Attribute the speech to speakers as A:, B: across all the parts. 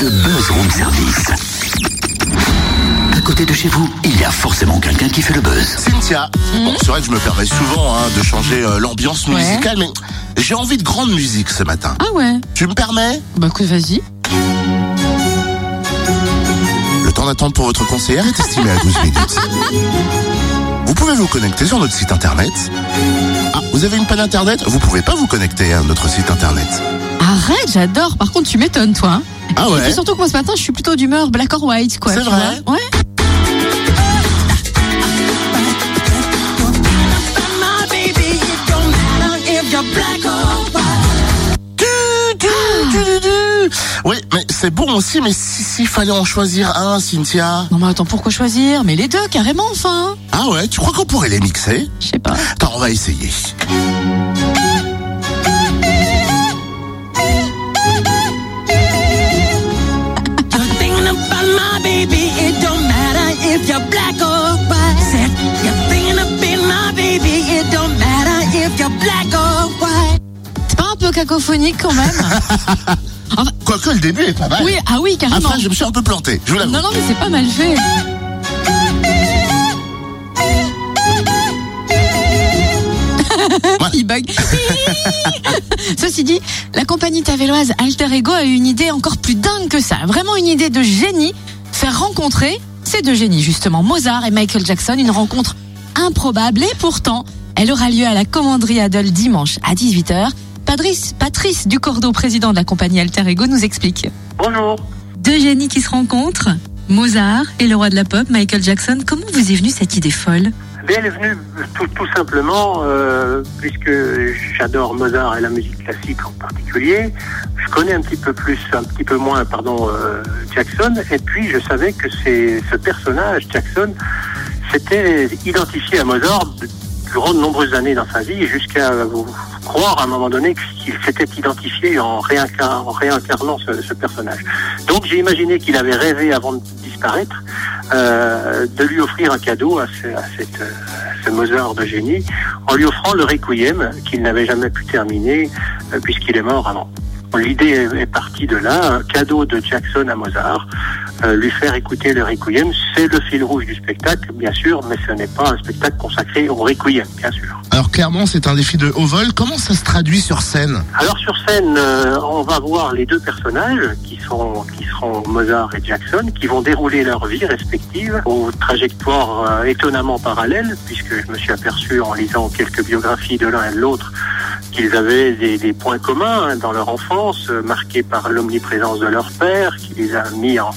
A: le buzz room service. À côté de chez vous, il y a forcément quelqu'un qui fait le buzz.
B: Cynthia, bon, c'est vrai que je me permets souvent hein, de changer euh, l'ambiance
C: Ouais.
B: musicale, mais j'ai envie de grande musique ce matin.
C: Ah ouais
B: Tu me permets?
C: Bah écoute, vas-y.
B: Le temps d'attente pour votre conseillère est estimé à 12 minutes. Vous pouvez vous connecter sur notre site internet. Ah, vous avez une panne internet? Vous pouvez pas vous connecter à notre site internet.
C: Arrête, j'adore. Par contre, tu m'étonnes, toi. hein.
B: Ah ouais?
C: Surtout que moi ce matin, je suis plutôt d'humeur black or white, quoi.
B: C'est vrai?
C: Ouais.
B: Oui, mais c'est bon aussi, mais si s'il fallait en choisir un, Cynthia.
C: Non mais attends, pourquoi choisir? Mais les deux, carrément, enfin.
B: Ah ouais, tu crois qu'on pourrait les mixer?
C: Je sais pas.
B: Attends, on va essayer.
C: C'est pas un peu cacophonique quand même
B: Quoique le début est pas mal.
C: Oui, ah oui, carrément.
B: Après, je me suis un peu planté, je vous l'avoue.
C: Non, non, mais c'est pas mal fait. Il bug. Ceci dit, la compagnie tavelloise Alter Ego a eu une idée encore plus dingue que ça. Vraiment une idée de génie. Faire rencontrer ces deux génies, justement, Mozart et Michael Jackson. Une rencontre improbable et pourtant, elle aura lieu à la commanderie Adol dimanche à 18h. Patrice, Patrice Ducordeau, président de la compagnie Alter Ego, nous explique.
D: Bonjour.
C: Deux génies qui se rencontrent, Mozart et le roi de la pop, Michael Jackson. Comment vous est venue cette idée folle?
D: Ben, elle est venue tout, tout simplement euh, puisque j'adore Mozart et la musique classique en particulier. Je connais un petit peu plus, un petit peu moins, pardon, euh, Jackson. Et puis je savais que c'est ce personnage, Jackson, s'était identifié à Mozart durant de nombreuses années dans sa vie, jusqu'à croire à un moment donné qu'il s'était identifié en, réincar- en réincarnant ce, personnage. Donc j'ai imaginé qu'il avait rêvé avant de disparaître euh, de lui offrir un cadeau euh, à ce Mozart de génie en lui offrant le Requiem qu'il n'avait jamais pu terminer euh, puisqu'il est mort avant. L'idée est, partie de là, un cadeau de Jackson à Mozart, euh, lui faire écouter le Requiem, c'est le fil rouge du spectacle, bien sûr, mais ce n'est pas un spectacle consacré au Requiem, bien sûr.
B: Alors clairement, c'est un défi de haut vol. Comment ça se traduit sur scène
D: Alors sur scène, euh, on va voir les deux personnages qui sont qui seront Mozart et Jackson, qui vont dérouler leur vie respective aux trajectoires euh, étonnamment parallèles, puisque je me suis aperçu en lisant quelques biographies de l'un et de l'autre qu'ils avaient des, points communs hein, dans leur enfance, euh, marqués par l'omniprésence de leur père, qui les a mis en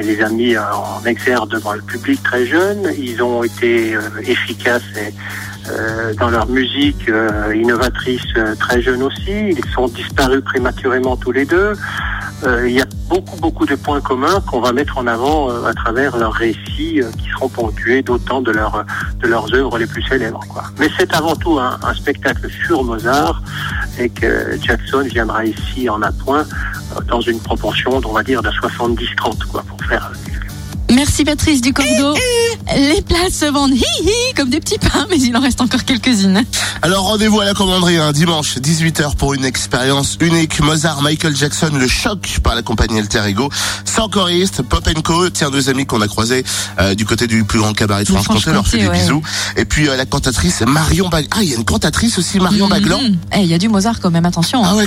D: les a mis en exergue devant le public très jeune. Ils ont été euh, efficaces euh, dans leur musique innovatrice très jeune aussi. Ils sont disparus prématurément tous les deux. Euh, il y a beaucoup, beaucoup de points communs qu'on va mettre en avant euh, à travers leurs récits euh, qui seront ponctués d'autant de, leurs de leurs œuvres les plus célèbres. Quoi. Mais c'est avant tout un, un spectacle sur Mozart et que Jackson viendra ici en appoint dans une proportion, on va dire, de 70-30 quoi, pour faire
C: Merci Patrice Ducordeau. Les places se vendent hi hi comme des petits pains, mais il en reste encore quelques-unes.
B: Alors rendez-vous à la commanderie un dimanche 18h pour une expérience unique. Mozart, Michael Jackson, le choc par la compagnie Alter Ego. Sans choriste, Pop Co. Tiens, deux amis qu'on a croisés euh, du côté du plus grand cabaret de Franche-Comté. leur fait des
C: ouais.
B: bisous. Et puis euh, la cantatrice Marion Bag. Ah, il y a une cantatrice aussi, Marion Baglan.
C: Mhm. Eh, il y a du Mozart quand même, attention. hein.
B: Ah ouais,